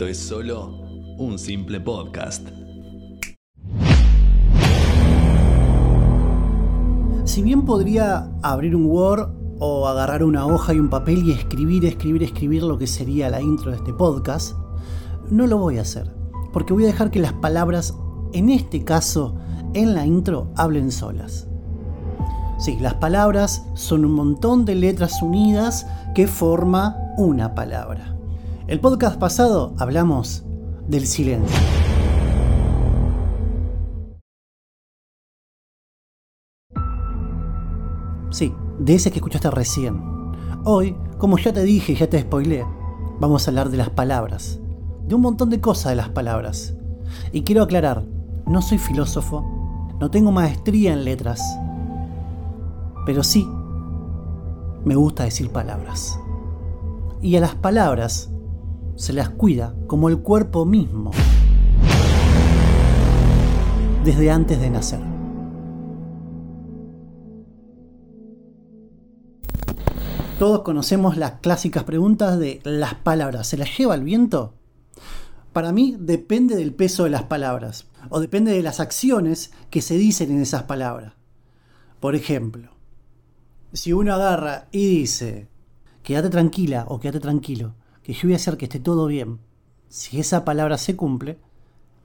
esto es solo un simple podcast. Si bien podría abrir un Word o agarrar una hoja y un papel y escribir, escribir, escribir lo que sería la intro de este podcast, no lo voy a hacer, porque voy a dejar que las palabras, en este caso, en la intro, hablen solas. Sí, las palabras son un montón de letras unidas que forma una palabra. El podcast pasado hablamos del silencio. Sí, de ese que escuchaste recién. Hoy, como ya te dije y ya te spoilé, vamos a hablar de las palabras. De un montón de cosas de las palabras. Y quiero aclarar, no soy filósofo, no tengo maestría en letras, pero sí me gusta decir palabras. Y a las palabras se las cuida como el cuerpo mismo, desde antes de nacer. Todos conocemos las clásicas preguntas de las palabras. ¿Se las lleva el viento? Para mí depende del peso de las palabras o depende de las acciones que se dicen en esas palabras. Por ejemplo, si uno agarra y dice, quédate tranquila o quédate tranquilo, que yo voy a hacer que esté todo bien, si esa palabra se cumple,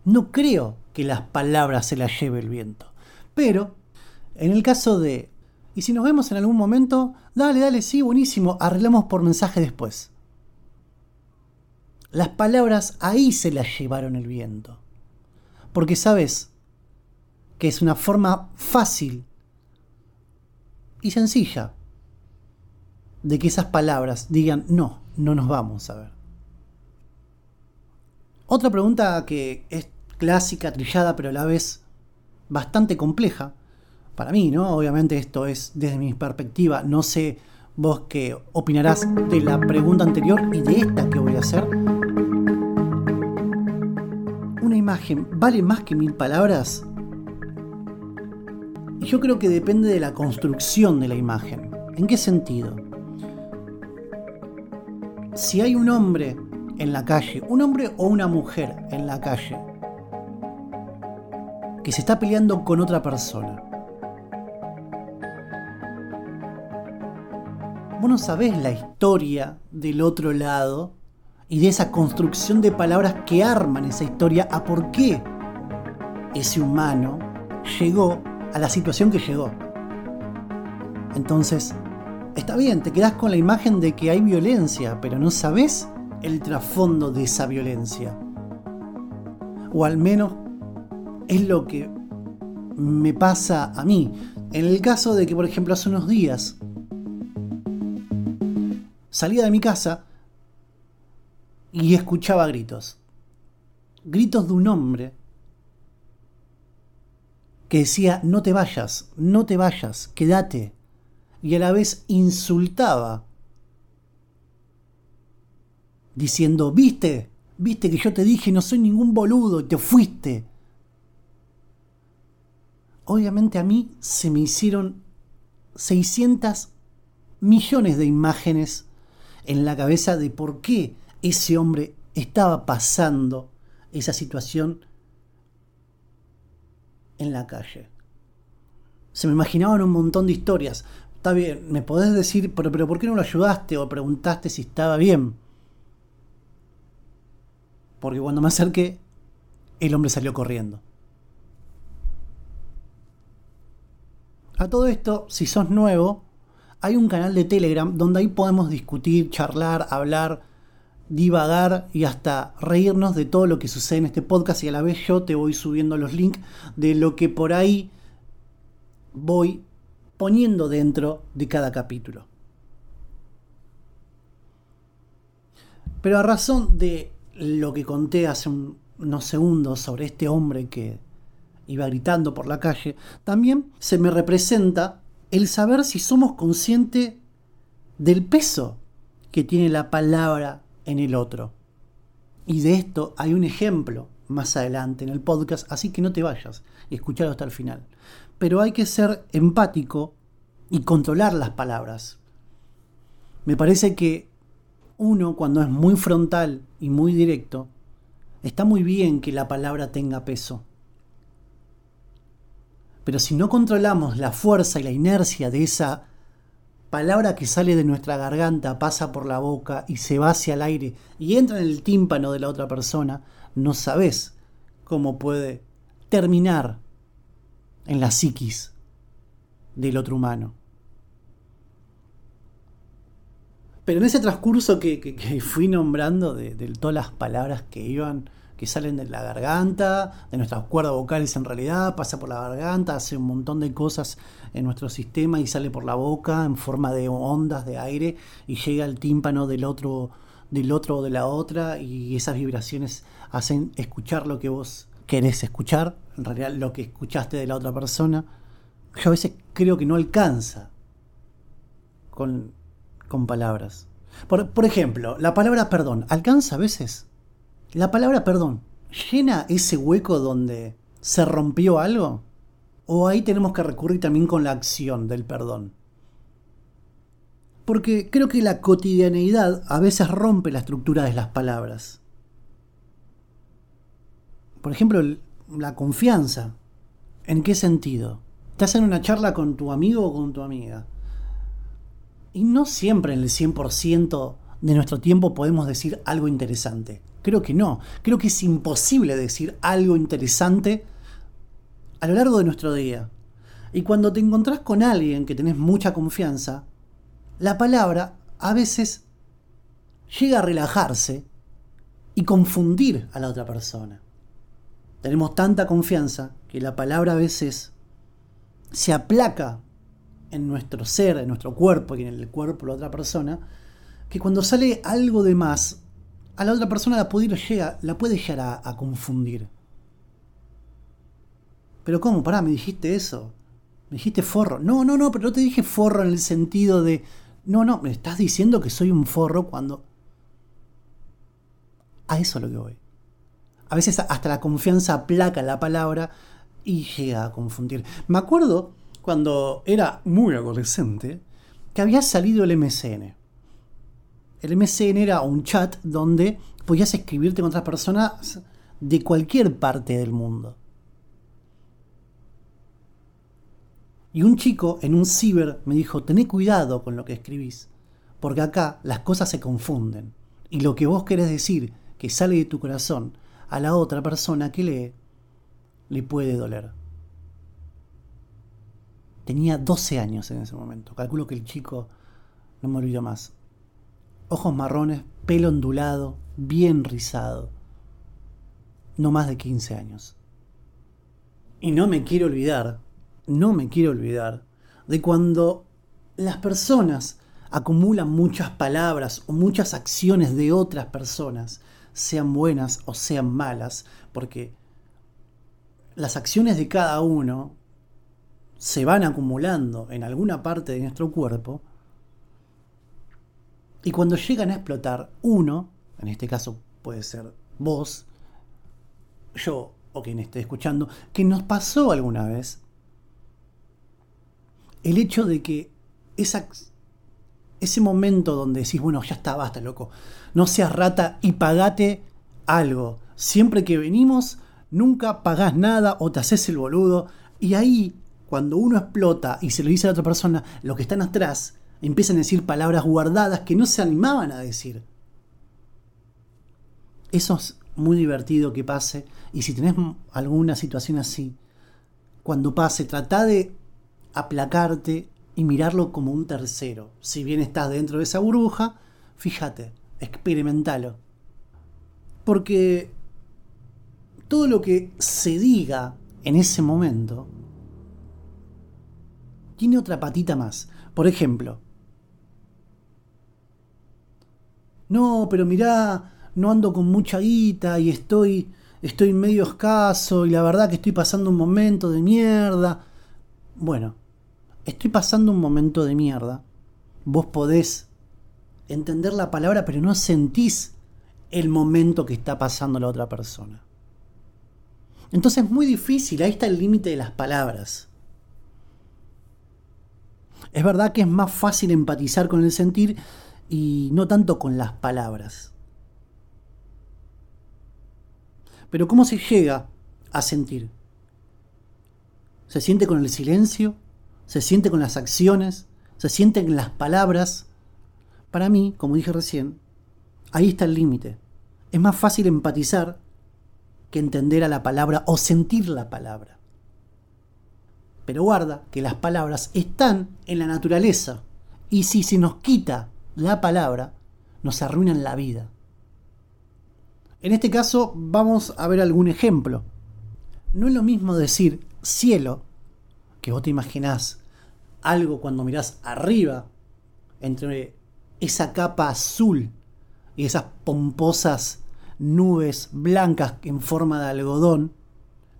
no creo que las palabras se las lleve el viento. Pero, en el caso de y si nos vemos en algún momento, dale, dale, sí, buenísimo, arreglamos por mensaje después. Las palabras ahí se las llevaron el viento. Porque sabes que es una forma fácil y sencilla de que esas palabras digan, no, no nos vamos a ver. Otra pregunta que es clásica, trillada, pero a la vez bastante compleja, para mí, ¿no? Obviamente esto es desde mi perspectiva, no sé vos qué opinarás de la pregunta anterior y de esta que voy a hacer. ¿Una imagen vale más que mil palabras? Yo creo que depende de la construcción de la imagen. ¿En qué sentido? Si hay un hombre en la calle, un hombre o una mujer en la calle, que se está peleando con otra persona, vos no sabés la historia del otro lado y de esa construcción de palabras que arman esa historia a por qué ese humano llegó a la situación que llegó. Entonces, está bien, te quedás con la imagen de que hay violencia, pero no sabes el trasfondo de esa violencia. O al menos es lo que me pasa a mí. En el caso de que, por ejemplo, hace unos días salía de mi casa y escuchaba gritos. Gritos de un hombre que decía, no te vayas, no te vayas, quédate. Y a la vez insultaba, diciendo, viste, viste que yo te dije, no soy ningún boludo, y te fuiste. Obviamente a mí se me hicieron 600 millones de imágenes en la cabeza de por qué ese hombre estaba pasando esa situación en la calle. Se me imaginaban un montón de historias. Está bien, me podés decir, pero, pero ¿por qué no lo ayudaste o preguntaste si estaba bien? Porque cuando me acerqué, el hombre salió corriendo. A todo esto, si sos nuevo, hay un canal de Telegram donde ahí podemos discutir, charlar, hablar, divagar y hasta reírnos de todo lo que sucede en este podcast y a la vez yo te voy subiendo los links de lo que por ahí voy poniendo dentro de cada capítulo. Pero a razón de lo que conté hace unos segundos sobre este hombre que iba gritando por la calle, también se me representa el saber si somos conscientes del peso que tiene la palabra en el otro. Y de esto hay un ejemplo más adelante en el podcast, así que no te vayas y escuchalo hasta el final. Pero hay que ser empático y controlar las palabras. Me parece que uno cuando es muy frontal y muy directo, Está muy bien que la palabra tenga peso. Pero si no controlamos la fuerza y la inercia de esa palabra que sale de nuestra garganta, pasa por la boca y se va hacia el aire y entra en el tímpano de la otra persona, no sabes cómo puede terminar en la psiquis del otro humano. Pero en ese transcurso que, fui nombrando de, todas las palabras que iban, que salen de la garganta, de nuestras cuerdas vocales en realidad, pasa por la garganta, hace un montón de cosas en nuestro sistema y sale por la boca en forma de ondas de aire y llega al tímpano del otro, del otro o de la otra y esas vibraciones hacen escuchar lo que vos querés escuchar, en realidad lo que escuchaste de la otra persona. Yo a veces creo que no alcanza con con palabras. Por, ejemplo, la palabra perdón, ¿alcanza a veces? La palabra perdón, ¿llena ese hueco donde se rompió algo? ¿O ahí tenemos que recurrir también con la acción del perdón? Porque creo que la cotidianeidad a veces rompe la estructura de las palabras. Por ejemplo, la confianza. ¿En qué sentido? Estás en una charla con tu amigo o con tu amiga y no siempre en el 100% de nuestro tiempo podemos decir algo interesante. Creo que no. Creo que es imposible decir algo interesante a lo largo de nuestro día. Y cuando te encontrás con alguien que tenés mucha confianza, la palabra a veces llega a relajarse y confundir a la otra persona. Tenemos tanta confianza que la palabra a veces se aplaca en nuestro ser, en nuestro cuerpo y en el cuerpo de la otra persona, que cuando sale algo de más, a la otra persona la puede, llega, la puede llegar a, confundir. Pero ¿cómo? Pará, me dijiste eso. Me dijiste forro. No, no, no, pero no te dije forro en el sentido de... No, no, me estás diciendo que soy un forro cuando... A eso lo que voy. A veces hasta la confianza aplaca la palabra y llega a confundir. Me acuerdo cuando era muy adolescente, que había salido el MCN. El MCN era un chat donde podías escribirte con otras personas de cualquier parte del mundo. Y un chico en un ciber me dijo, tené cuidado con lo que escribís, porque acá las cosas se confunden. Y lo que vos querés decir, que sale de tu corazón, a la otra persona que lee, le puede doler. Tenía 12 años en ese momento. Calculo que el chico no me olvidó más. Ojos marrones, pelo ondulado, bien rizado. No más de 15 años. Y no me quiero olvidar, no me quiero olvidar de cuando las personas acumulan muchas palabras o muchas acciones de otras personas, sean buenas o sean malas, porque las acciones de cada uno se van acumulando en alguna parte de nuestro cuerpo y cuando llegan a explotar, uno, en este caso puede ser vos, yo o quien esté escuchando, que nos pasó alguna vez el hecho de que esa, ese momento donde decís, bueno, ya está, basta, loco, no seas rata y pagate algo. Siempre que venimos, nunca pagás nada o te haces el boludo. Y ahí cuando uno explota y se lo dice a la otra persona, los que están atrás empiezan a decir palabras guardadas que no se animaban a decir. Eso es muy divertido que pase. Y si tenés alguna situación así, cuando pase, trata de aplacarte y mirarlo como un tercero. Si bien estás dentro de esa burbuja, fíjate, experimentalo. Porque todo lo que se diga en ese momento tiene otra patita más. Por ejemplo, no, pero mirá, no ando con mucha guita y estoy, estoy medio escaso y la verdad que estoy pasando un momento de mierda. Bueno, estoy pasando un momento de mierda. Vos podés entender la palabra, pero no sentís el momento que está pasando la otra persona. Entonces es muy difícil, ahí está el límite de las palabras. Es verdad que es más fácil empatizar con el sentir y no tanto con las palabras. Pero ¿cómo se llega a sentir? ¿Se siente con el silencio? ¿Se siente con las acciones? ¿Se siente en las palabras? Para mí, como dije recién, ahí está el límite. Es más fácil empatizar que entender a la palabra o sentir la palabra. Pero guarda que las palabras están en la naturaleza y si se nos quita la palabra, nos arruinan la vida. En este caso vamos a ver algún ejemplo. No es lo mismo decir cielo, que vos te imaginás algo cuando mirás arriba, entre esa capa azul y esas pomposas nubes blancas en forma de algodón,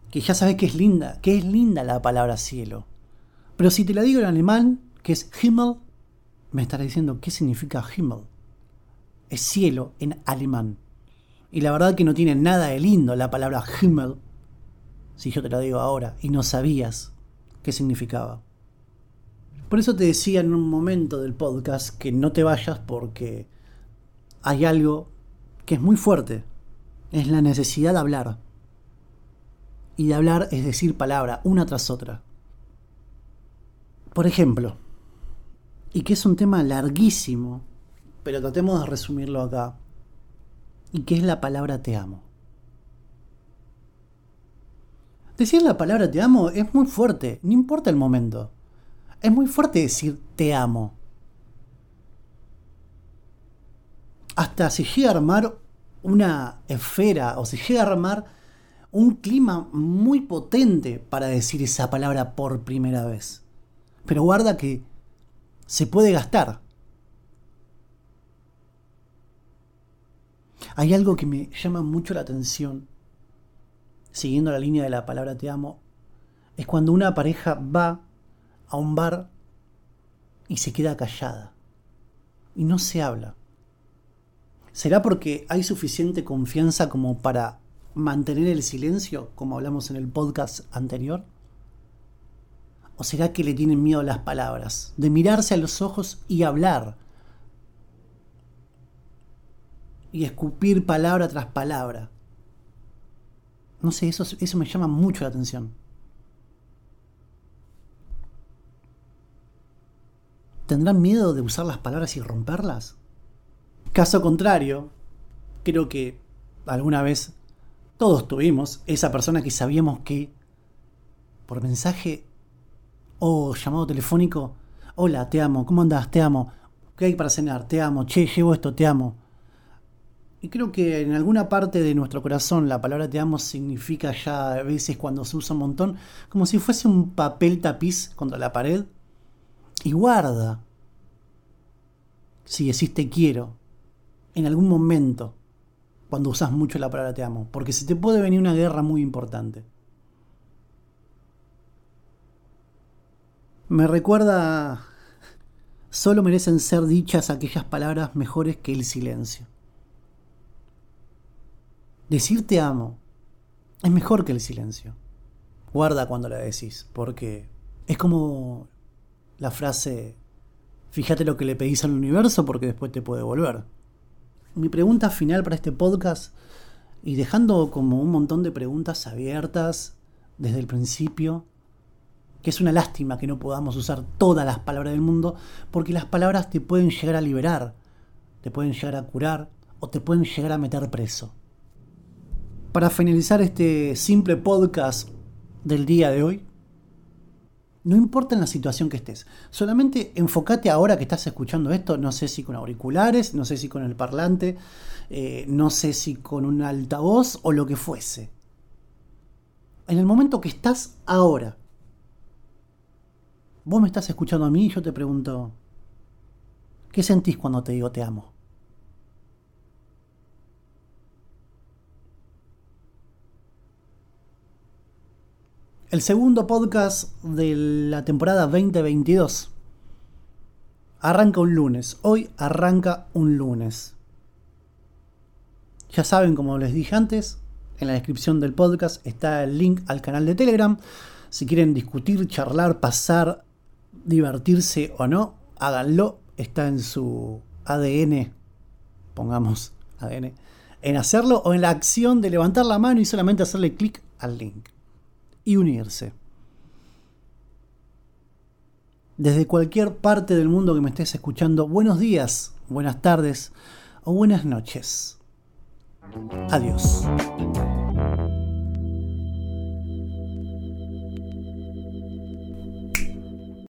que ya sabes que es linda, que es linda la palabra cielo. Pero si te la digo en alemán, que es Himmel, me estarás diciendo qué significa Himmel. Es cielo en alemán. Y la verdad que no tiene nada de lindo la palabra Himmel, si yo te la digo ahora y no sabías qué significaba. Por eso te decía en un momento del podcast que no te vayas porque hay algo que es muy fuerte. Es la necesidad de hablar. Y de hablar es decir palabra, una tras otra. Por ejemplo, y que es un tema larguísimo, pero tratemos de resumirlo acá, y que es la palabra te amo. Decir la palabra te amo es muy fuerte, no importa el momento. Es muy fuerte decir te amo. Hasta si llega a armar una esfera o si llega a armar un clima muy potente para decir esa palabra por primera vez. Pero guarda que se puede gastar. Hay algo que me llama mucho la atención, siguiendo la línea de la palabra te amo, es cuando una pareja va a un bar y se queda callada y no se habla. ¿Será porque hay suficiente confianza como para mantener el silencio, como hablamos en el podcast anterior? ¿O será que le tienen miedo las palabras? De mirarse a los ojos y hablar. Y escupir palabra tras palabra. No sé, eso, eso me llama mucho la atención. ¿Tendrán miedo de usar las palabras y romperlas? Caso contrario, creo que alguna vez todos tuvimos esa persona que sabíamos que por mensaje o llamado telefónico, hola, te amo, ¿cómo andas? Te amo. ¿Qué hay para cenar? Te amo. Che, llevo esto, te amo. Y creo que en alguna parte de nuestro corazón la palabra te amo significa ya a veces cuando se usa un montón, como si fuese un papel tapiz contra la pared. Y guarda. Si decís te quiero, en algún momento, cuando usas mucho la palabra te amo, porque se te puede venir una guerra muy importante. Me recuerda, solo merecen ser dichas aquellas palabras mejores que el silencio. Decir te amo es mejor que el silencio. Guarda cuando la decís, porque es como la frase, fíjate lo que le pedís al universo porque después te puede volver. Mi pregunta final para este podcast, y dejando como un montón de preguntas abiertas desde el principio, que es una lástima que no podamos usar todas las palabras del mundo, porque las palabras te pueden llegar a liberar, te pueden llegar a curar o te pueden llegar a meter preso. Para finalizar este simple podcast del día de hoy, no importa en la situación que estés, solamente enfócate ahora que estás escuchando esto, no sé si con auriculares, no sé si con el parlante, eh, no sé si con un altavoz o lo que fuese. En el momento que estás ahora, Vos me estás escuchando a mí y yo te pregunto, ¿qué sentís cuando te digo te amo? El segundo podcast de la temporada 2022 arranca un lunes. Hoy arranca un lunes. Ya saben, como les dije antes, en la descripción del podcast está el link al canal de Telegram. Si quieren discutir, charlar, pasar divertirse o no, háganlo. Está en su ADN, pongamos ADN, en hacerlo o en la acción de levantar la mano y solamente hacerle clic al link y unirse. Desde cualquier parte del mundo que me estés escuchando, buenos días, buenas tardes o buenas noches. Adiós.